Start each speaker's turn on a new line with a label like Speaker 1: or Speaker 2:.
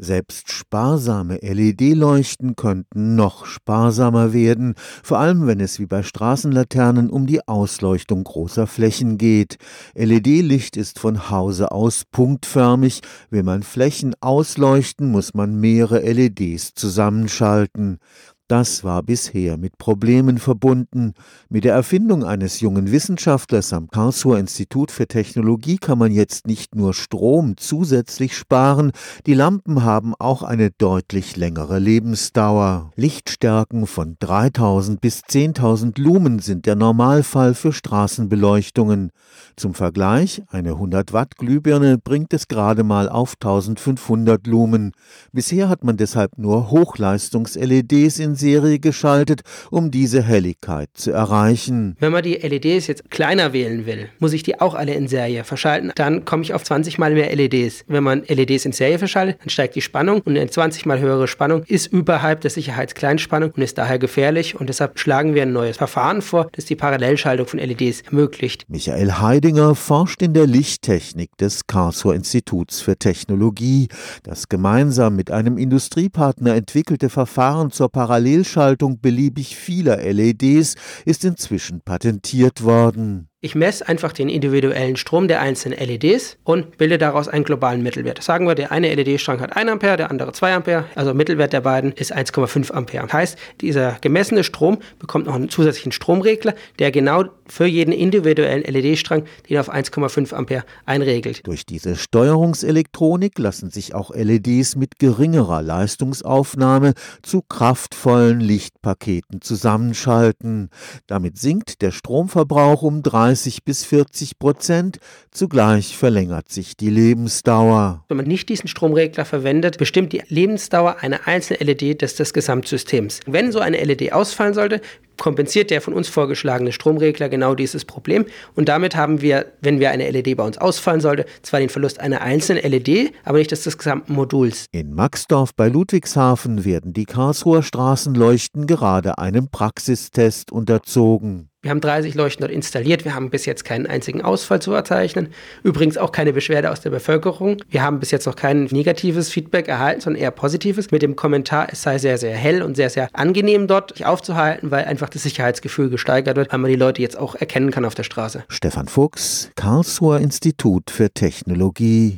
Speaker 1: Selbst sparsame LED-Leuchten könnten noch sparsamer werden, vor allem wenn es wie bei Straßenlaternen um die Ausleuchtung großer Flächen geht. LED-Licht ist von Hause aus punktförmig. Will man Flächen ausleuchten, muss man mehrere LEDs zusammenschalten. Das war bisher mit Problemen verbunden. Mit der Erfindung eines jungen Wissenschaftlers am Karlsruher Institut für Technologie kann man jetzt nicht nur Strom zusätzlich sparen, die Lampen haben auch eine deutlich längere Lebensdauer. Lichtstärken von 3000 bis 10.000 Lumen sind der Normalfall für Straßenbeleuchtungen. Zum Vergleich, eine 100 Watt Glühbirne bringt es gerade mal auf 1500 Lumen. Bisher hat man deshalb nur Hochleistungs-LEDs in Serie geschaltet, um diese Helligkeit zu erreichen.
Speaker 2: Wenn man die LEDs jetzt kleiner wählen will, muss ich die auch alle in Serie verschalten. Dann komme ich auf 20 mal mehr LEDs. Wenn man LEDs in Serie verschaltet, dann steigt die Spannung und eine 20 mal höhere Spannung ist überhalb der Sicherheitskleinspannung und ist daher gefährlich. Und deshalb schlagen wir ein neues Verfahren vor, das die Parallelschaltung von LEDs ermöglicht.
Speaker 1: Michael Heidinger forscht in der Lichttechnik des Karlsruher Instituts für Technologie. Das gemeinsam mit einem Industriepartner entwickelte Verfahren zur Parallel Parallelschaltung beliebig vieler LEDs ist inzwischen patentiert worden.
Speaker 2: Ich messe einfach den individuellen Strom der einzelnen LEDs und bilde daraus einen globalen Mittelwert. Sagen wir, der eine LED-Strang hat 1 Ampere, der andere 2 Ampere, also Mittelwert der beiden ist 1,5 Ampere. Heißt, dieser gemessene Strom bekommt noch einen zusätzlichen Stromregler, der genau für jeden individuellen LED-Strang den auf 1,5 Ampere einregelt.
Speaker 1: Durch diese Steuerungselektronik lassen sich auch LEDs mit geringerer Leistungsaufnahme zu kraftvollen Lichtpaketen zusammenschalten. Damit sinkt der Stromverbrauch um 3 30 bis 40 Prozent. Zugleich verlängert sich die Lebensdauer.
Speaker 2: Wenn man nicht diesen Stromregler verwendet, bestimmt die Lebensdauer einer einzelnen LED des, des Gesamtsystems. Wenn so eine LED ausfallen sollte, kompensiert der von uns vorgeschlagene Stromregler genau dieses Problem. Und damit haben wir, wenn wir eine LED bei uns ausfallen sollte, zwar den Verlust einer einzelnen LED, aber nicht des, des gesamten Moduls.
Speaker 1: In Maxdorf bei Ludwigshafen werden die Karlsruher Straßenleuchten gerade einem Praxistest unterzogen.
Speaker 2: Wir haben 30 Leuchten dort installiert. Wir haben bis jetzt keinen einzigen Ausfall zu verzeichnen. Übrigens auch keine Beschwerde aus der Bevölkerung. Wir haben bis jetzt noch kein negatives Feedback erhalten, sondern eher positives mit dem Kommentar, es sei sehr, sehr hell und sehr, sehr angenehm dort sich aufzuhalten, weil einfach das Sicherheitsgefühl gesteigert wird, weil man die Leute jetzt auch erkennen kann auf der Straße.
Speaker 1: Stefan Fuchs, Karlsruher Institut für Technologie.